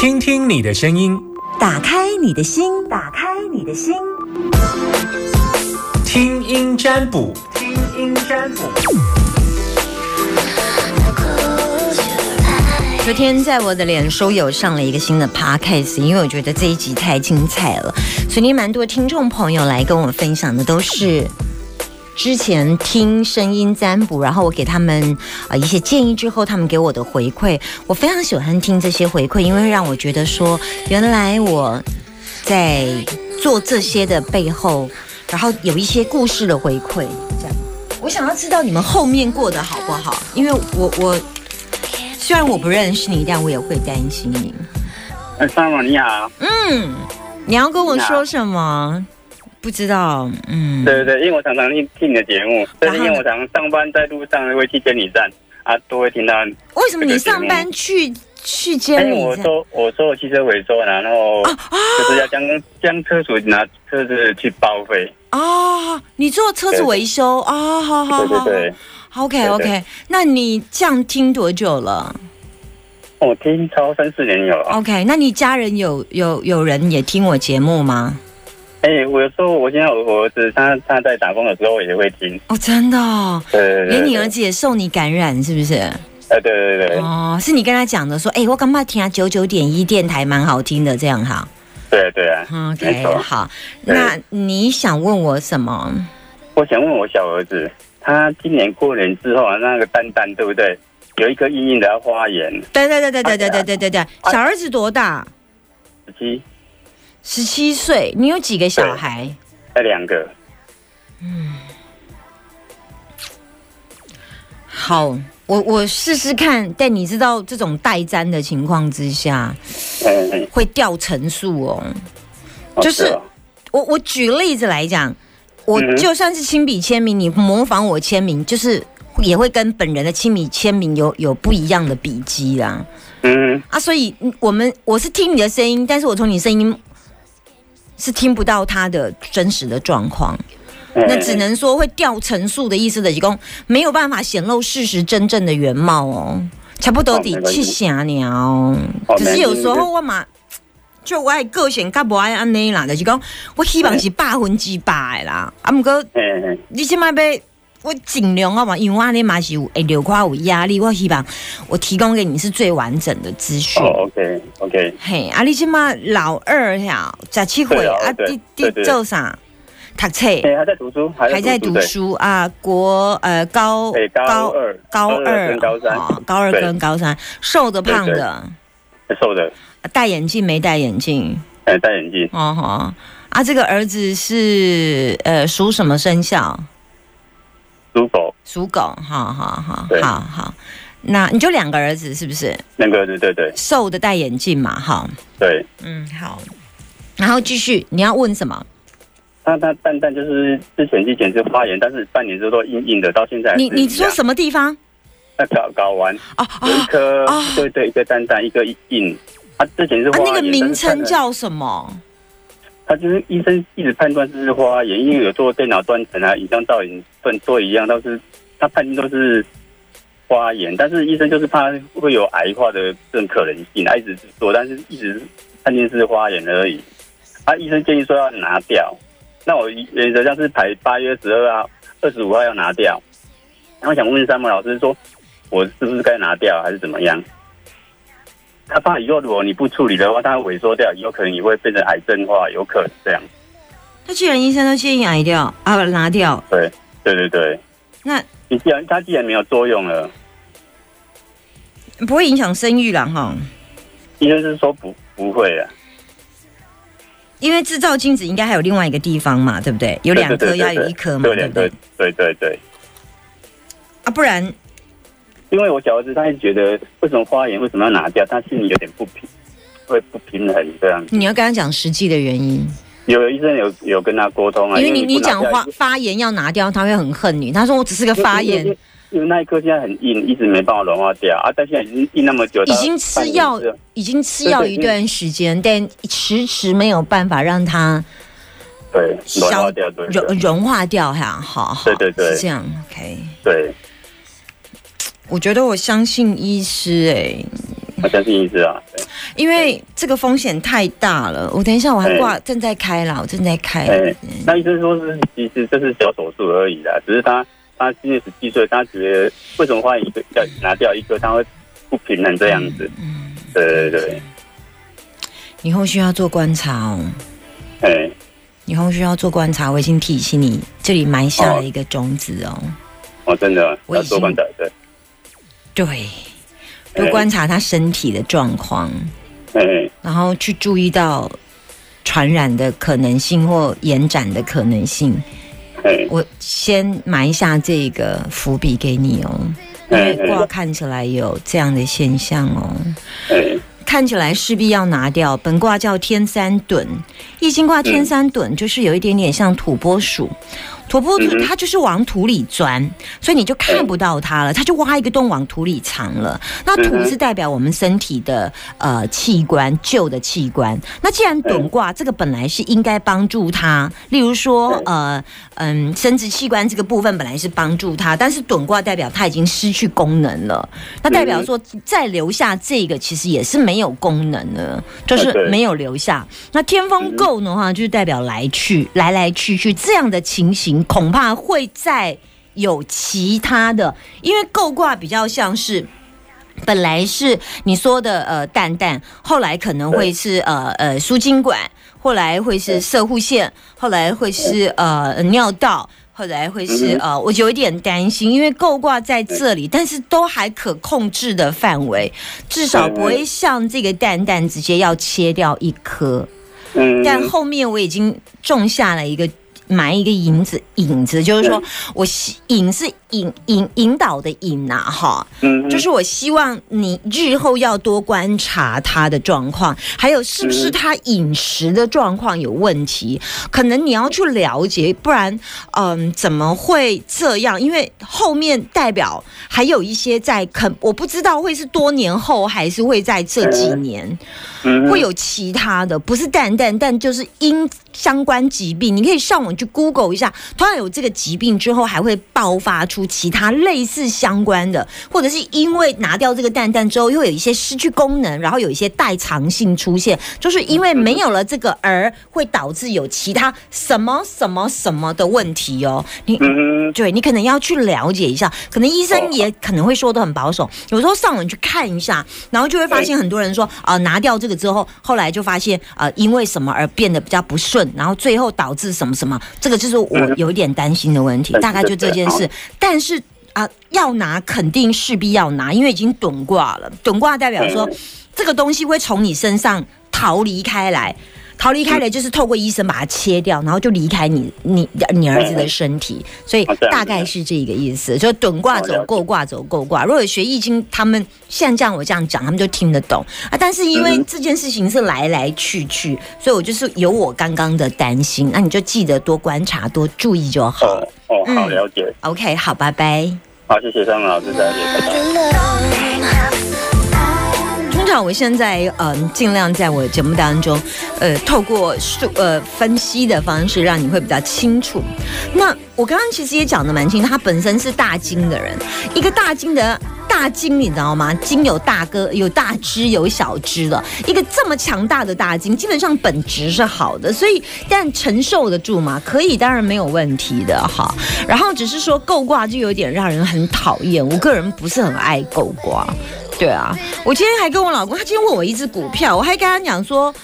听听你的声音，打开你的心，打开你的心，听音占卜，听音占卜。昨天在我的脸书有上了一个新的 podcast，因为我觉得这一集太精彩了，所以蛮多听众朋友来跟我分享的都是之前听声音占卜，然后我给他们啊一些建议之后，他们给我的回馈，我非常喜欢听这些回馈，因为让我觉得说，原来我在做这些的背后，然后有一些故事的回馈，这样，我想要知道你们后面过得好不好，因为我我。虽然我不认识你，但我也会担心你。哎，三毛你好。嗯，你要跟我说什么？不知道。嗯，对对对，因为我常常听听你的节目，但是因为我常上班在路上会去监理站啊，都会听到。为什么你上班去去监理站？我做我做汽车维修，然后就是要将将车主拿车子去报废。啊，你做车子维修啊？好好好。对对对。OK OK，那你这样听多久了？我听超三四年有。OK，那你家人有有有人也听我节目吗？哎，我说我现在我儿子他他在打工的时候也会听。哦，真的？哦对连你儿子也受你感染是不是？哎，对对对。哦，是你跟他讲的，说哎，我刚刚听啊九九点一电台蛮好听的，这样哈。对对啊。OK，好。那你想问我什么？我想问我小儿子。他今年过年之后啊，那个蛋蛋对不对？有一颗硬硬的花眼。对对对对对对对对对对。小儿子多大？十七。十七岁。你有几个小孩？有两个。嗯。好，我我试试看。但你知道这种代粘的情况之下，会掉层数哦。就是我我举例子来讲。我就算是亲笔签名，你模仿我签名，就是也会跟本人的亲笔签名有有不一样的笔迹啦。嗯啊，所以我们我是听你的声音，但是我从你声音是听不到他的真实的状况，那只能说会掉层数的意思的，提供没有办法显露事实真正的原貌哦，差不多得去想鸟，只是有时候我嘛。就我个性较不爱安尼啦，就是讲我希望是百分之百啦。啊，唔过你即摆要我尽量啊嘛，因为我你嘛是有会流快有压力，我希望我提供给你是最完整的资讯。哦，OK OK。嘿，啊，你即嘛老二呀，十七岁啊，弟弟做啥？读册？还在读书，还在读书啊。国呃高高二高二跟高三，高二跟高三，瘦的胖的，瘦的。戴眼镜没戴眼镜？哎，戴眼镜。哦吼，啊，这个儿子是呃属什么生肖？属狗。属狗，好好好，好好。那你就两个儿子是不是？两个儿子，对对。瘦的戴眼镜嘛，哈。对。嗯，好。然后继续，你要问什么？他他蛋蛋就是之前之前是发炎，但是半年之后都硬硬的，到现在。你你说什么地方？那搞搞完哦，有一颗，对对，一个蛋蛋，一个硬。他之前是花那个名称叫什么？他就是医生一直判断这是花眼，因为有做电脑断层啊、影像造影分做一样，都是他判定都是花眼，但是医生就是怕会有癌化的这种可能性，他一直做，但是一直判定是花眼而已。他医生建议说要拿掉，那我原则上是排八月十二号、二十五号要拿掉。然后想问三木老师说，我是不是该拿掉，还是怎么样？他怕以后如果你不处理的话，它萎缩掉，有可能也会变成癌症化，有可能这样。那既然医生都建议癌掉啊，拿掉。对对对对。那你既然它既然没有作用了，不会影响生育了哈？医生是说不不会啊，因为制造精子应该还有另外一个地方嘛，对不对？有两颗要有一颗嘛，对不对？对对对。啊，不然。因为我小儿子，他直觉得为什么花眼为什么要拿掉，他心里有点不平，会不平衡这样。你要跟他讲实际的原因。有医生有有跟他沟通啊。因为你你讲花发炎要拿掉，他会很恨你。他说我只是个发炎。因为那一颗现在很硬，一直没办法融化掉啊。但现在已经硬那么久，已经吃药，已经吃药一段时间，但迟迟没有办法让它对融化掉，对融融化掉哈。好，好，对对对，是这样。OK，对。我觉得我相信医师哎，我相信医师啊，因为这个风险太大了。我等一下我还挂正在开了，我正在开。那医生说是其实这是小手术而已啦，只是他他今年十七岁，他觉得为什么换一个要拿掉一个，他会不平衡这样子。嗯，对对对。以后需要做观察哦。哎，以后需要做观察，我已经提醒你，这里埋下了一个种子哦。哦，真的，要做观察，对。对，多观察他身体的状况。嗯。然后去注意到传染的可能性或延展的可能性。我先埋下这个伏笔给你哦，因为卦看起来有这样的现象哦。看起来势必要拿掉。本卦叫天三遁，易经卦天三遁就是有一点点像土拨鼠。土拨鼠它就是往土里钻，所以你就看不到它了，它就挖一个洞往土里藏了。那土是代表我们身体的呃器官，旧的器官。那既然趸卦这个本来是应该帮助它，例如说呃嗯生殖器官这个部分本来是帮助它，但是趸卦代表它已经失去功能了。那代表说再留下这个其实也是没有功能的，就是没有留下。那天风够的话，就是代表来去来来去去这样的情形。恐怕会再有其他的，因为构卦比较像是本来是你说的呃蛋蛋，后来可能会是呃呃输精管，后来会是射护线，后来会是呃尿道，后来会是呃，我有一点担心，因为构卦在这里，但是都还可控制的范围，至少不会像这个蛋蛋直接要切掉一颗，但后面我已经种下了一个。埋一个影子，影子就是说我影是引引引导的引呐，哈，嗯，就是我希望你日后要多观察他的状况，还有是不是他饮食的状况有问题，可能你要去了解，不然，嗯，怎么会这样？因为后面代表还有一些在肯，我不知道会是多年后还是会在这几年，会有其他的，不是蛋蛋，但就是因相关疾病，你可以上网。去 Google 一下，突然有这个疾病之后，还会爆发出其他类似相关的，或者是因为拿掉这个蛋蛋之后，又有一些失去功能，然后有一些代偿性出现，就是因为没有了这个而会导致有其他什么什么什么的问题哦。你对你可能要去了解一下，可能医生也可能会说的很保守，有时候上网去看一下，然后就会发现很多人说啊，拿掉这个之后，后来就发现啊，因为什么而变得比较不顺，然后最后导致什么什么。这个就是我有一点担心的问题，大概就这件事。但是啊，要拿肯定势必要拿，因为已经趸挂了。趸挂代表说，这个东西会从你身上逃离开来。逃离开了，就是透过医生把它切掉，然后就离开你你你儿子的身体，所以大概是这个意思。就趸卦走够卦走够卦。如果学易经，他们像这样我这样讲，他们就听得懂啊。但是因为这件事情是来来去去，所以我就是有我刚刚的担心。那你就记得多观察，多注意就好。哦，好了解。OK，好，拜拜。好，谢谢张老师，再见，拜拜。我现在嗯，尽量在我节目当中，呃，透过数呃分析的方式，让你会比较清楚。那我刚刚其实也讲的蛮清楚，他本身是大金的人，一个大金的大金，你知道吗？金有大哥，有大只，有小只的，一个这么强大的大金，基本上本质是好的，所以但承受得住吗？可以，当然没有问题的哈。然后只是说够卦就有点让人很讨厌，我个人不是很爱够卦。对啊，我今天还跟我老公，他今天问我一只股票，我还跟他讲说。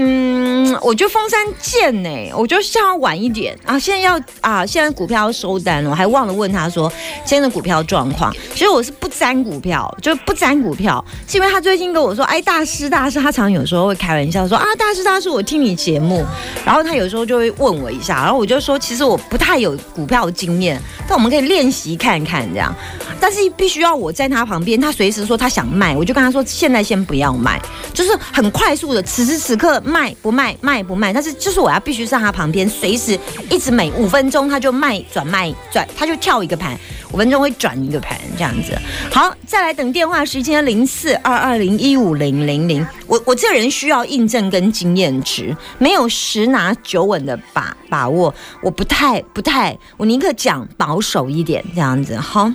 嗯，我觉得峰山见呢，我就想晚一点啊。现在要啊，现在股票要收单了，我还忘了问他说今天的股票状况。其实我是不沾股票，就不沾股票，是因为他最近跟我说，哎，大师大师，他常有时候会开玩笑说啊，大师大师，我听你节目，然后他有时候就会问我一下，然后我就说，其实我不太有股票经验，但我们可以练习看看这样。但是必须要我在他旁边，他随时说他想卖，我就跟他说现在先不要卖，就是很快速的，此时此刻。卖不卖，卖不卖，但是就是我要必须在他旁边，随时一直每五分钟他就卖转卖转，他就跳一个盘，五分钟会转一个盘这样子。好，再来等电话时间零四二二零一五零零零。我我这人需要印证跟经验值，没有十拿九稳的把把握，我不太不太，我宁可讲保守一点这样子。好。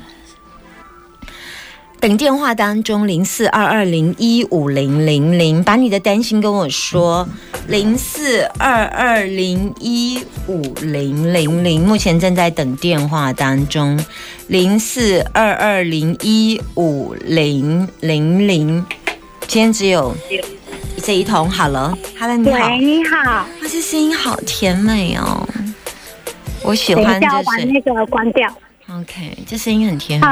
等电话当中零四二二零一五零零零，把你的担心跟我说。零四二二零一五零零零，目前正在等电话当中。零四二二零一五零零零，今天只有这一通。好了，Hello，你好，喂，你好，哇，这声音好甜美哦，我喜欢这把那个关掉。OK，这声音很甜美。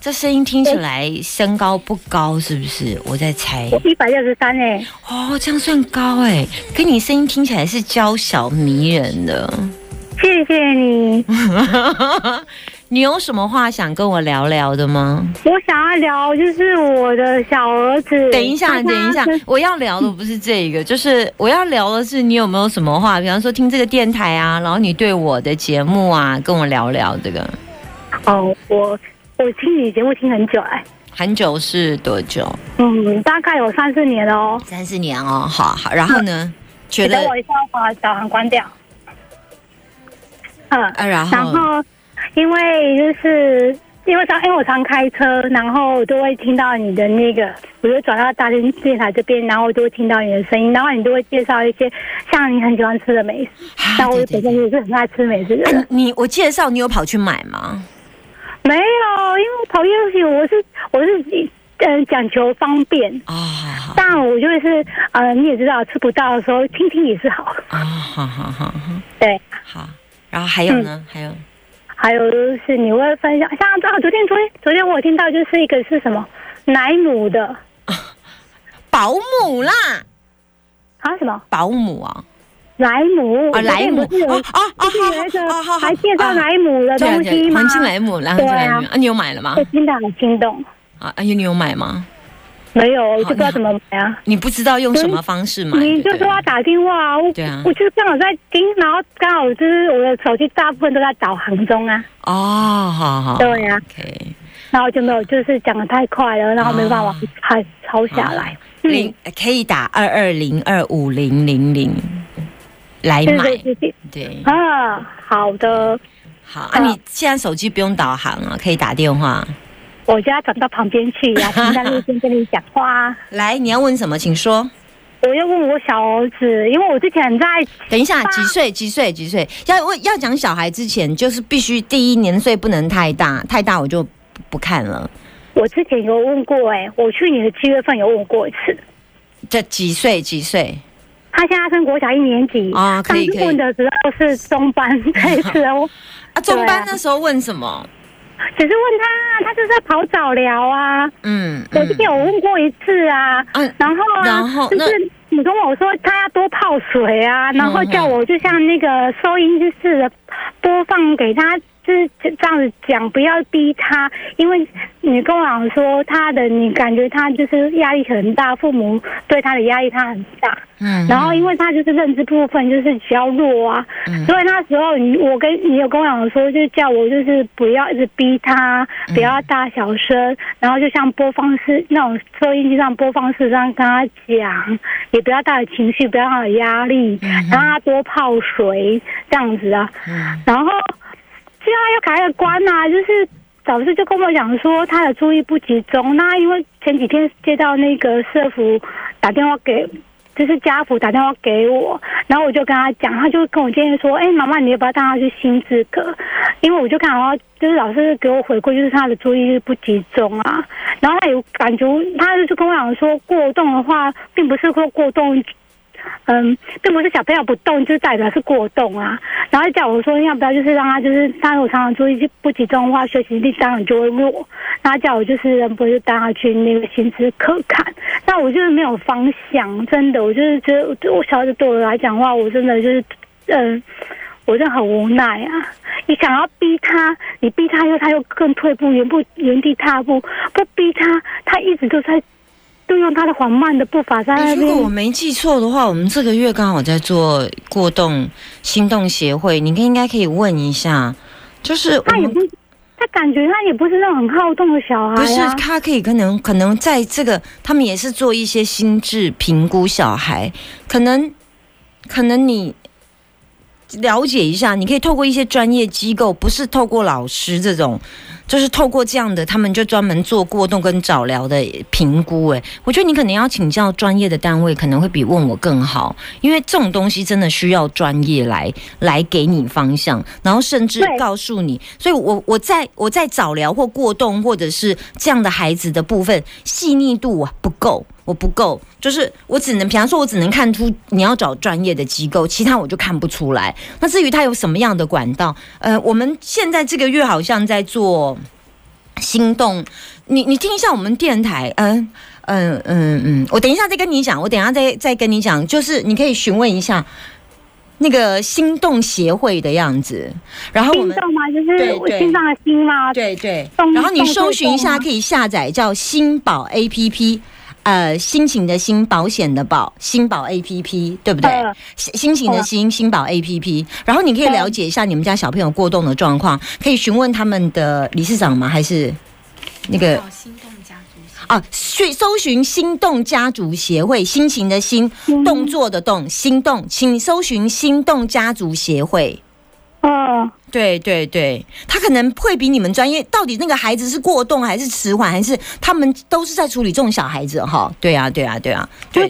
这声音听起来身高不高，是不是？我在猜。我一百六十三哎。哦，这样算高哎。跟你声音听起来是娇小迷人的。谢谢你。你有什么话想跟我聊聊的吗？我想要聊就是我的小儿子。等一下，等一下，我要聊的不是这个，就是我要聊的是你有没有什么话，比方说听这个电台啊，然后你对我的节目啊，跟我聊聊这个。哦，我我听你节目听很久哎，很久是多久？嗯，大概有三四年了哦。三四年哦，好好，然后呢？觉得我一下把导航关掉。嗯，然后，然后，因为就是因为常因为我常开车，然后都会听到你的那个，我就转到大连电台这边，然后我就会听到你的声音，然后你都会介绍一些像你很喜欢吃的美食。那我本身也是很爱吃美食的。你我介绍，你有跑去买吗？没有，因为跑业务我是我是嗯讲求方便。啊，但我就是呃你也知道吃不到的时候听听也是好。啊，好好好好，对，好，然后还有呢，还有？还有就是你会分享，像啊昨天昨天昨天我听到就是一个是什么？奶母的。保姆啦。啊什么？保姆啊。莱姆啊，莱姆啊啊啊！还介绍莱姆的东西吗？黄金莱姆，然后莱姆啊，你有买了吗？我听得很心动啊！哎呀，你有买吗？没有，我就不知道怎么买啊。你不知道用什么方式买？你就说要打电话，对啊，我就刚好在听，然后刚好就是我的手机大部分都在导航中啊。哦，好好，对呀。然后就没有，就是讲的太快了，然后没办法抄抄下来。零可以打二二零二五零零零。来买，对啊，好的，好啊。你现在手机不用导航啊，可以打电话。我就要转到旁边去呀，停在路边跟你讲话。来，你要问什么，请说。我要问我小儿子，因为我之前在……等一下，几岁？几岁？几岁？要问要讲小孩之前，就是必须第一年岁不能太大，太大我就不看了。我之前有问过，哎，我去年的七月份有问过一次。这几岁？几岁？他现在升国小一年级啊，可以可以。问的时候是中班这一次哦，啊，中班那时候问什么？只是问他，他就是在跑早疗啊。嗯，我之前有问过一次啊，嗯，然后然后就是你跟我说他要多泡水啊，然后叫我就像那个收音似的播放给他。是这样子讲，不要逼他，因为你跟我讲说他的，你感觉他就是压力很大，父母对他的压力他很大，嗯，然后因为他就是认知部分就是比较弱啊，嗯，所以那时候你我跟你有跟我讲说，就叫我就是不要一直逼他，不要大小声，然后就像播放室那种收音机上播放式这样跟他讲，也不要带着情绪，不要有压力，让他多泡水这样子啊，嗯，然后。现在要开个关呐，就是导师就跟我讲说他的注意不集中。那因为前几天接到那个社福打电话给，就是家福打电话给我，然后我就跟他讲，他就跟我建议说：“哎，妈妈，你要不要带他去新资格？”因为我就看到就是老师给我回馈，就是他的注意力不集中啊。然后他有感觉，他就跟我讲说，过动的话，并不是说过动。嗯，并不是小朋友不动就代表是过动啊。然后叫我说要不要就是让他就是他如果常常注意不集中的话，学习力当然就会弱。然后叫我就是不是带他去那个心智课看。那我就是没有方向，真的，我就是觉得我小孩子对我来讲的话，我真的就是嗯，我真的很无奈啊。你想要逼他，你逼他又他又更退步，原不原地踏步。不逼他，他一直都在。都用他的缓慢的步伐在。如果我没记错的话，我们这个月刚好在做过动心动协会，你应该可以问一下，就是他也不，他感觉他也不是那种很好动的小孩。不是，他可以可能可能在这个，他们也是做一些心智评估小孩，可能可能你了解一下，你可以透过一些专业机构，不是透过老师这种。就是透过这样的，他们就专门做过动跟早疗的评估。哎，我觉得你可能要请教专业的单位，可能会比问我更好，因为这种东西真的需要专业来来给你方向，然后甚至告诉你。所以我我在我在早疗或过动或者是这样的孩子的部分细腻度啊不够。我不够，就是我只能，比方说，我只能看出你要找专业的机构，其他我就看不出来。那至于他有什么样的管道，呃，我们现在这个月好像在做心动，你你听一下我们电台，嗯嗯嗯嗯，我等一下再跟你讲，我等一下再再跟你讲，就是你可以询问一下那个心动协会的样子，然后我们心动吗？就是心脏的心吗？对对，然后你搜寻一下，可以下载叫心宝 A P P。呃，心情的心，保险的保，新保 A P P，对不对？心情的心，新保 A P P。然后你可以了解一下你们家小朋友过动的状况，可以询问他们的理事长吗？还是那个心动家族？啊，去搜寻心动家族协会，心情的心，动作的动，心动，请搜寻心动家族协会。哦，对对对，他可能会比你们专业。到底那个孩子是过动还是迟缓，还是他们都是在处理这种小孩子？哈，对啊，对啊，对啊。不是，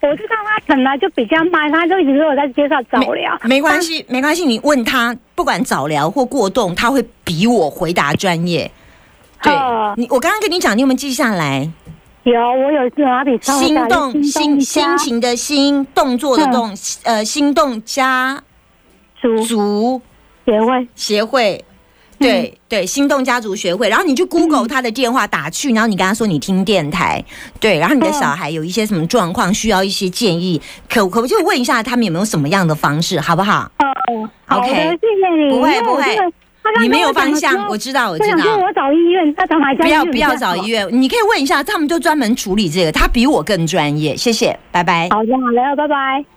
我知道他本来就比较慢，他就一直都有在介绍早疗。没关系，没关系，你问他，不管早疗或过动，他会比我回答专业。对，你我刚刚跟你讲，你有没有记下来？有，我有拿笔抄。心动心心情的心，动作的动，呃，心动加。族协会协会，对对，心动家族学会。然后你去 Google 他的电话打去，然后你跟他说你听电台，对，然后你的小孩有一些什么状况需要一些建议，可可不就问一下他们有没有什么样的方式，好不好？哦，，OK，，谢谢你。不会不会，你没有方向，我知道我知道。我找医院，他找哪家？不要不要找医院，你可以问一下，他们就专门处理这个，他比我更专业。谢谢，拜拜。好的好的，拜拜。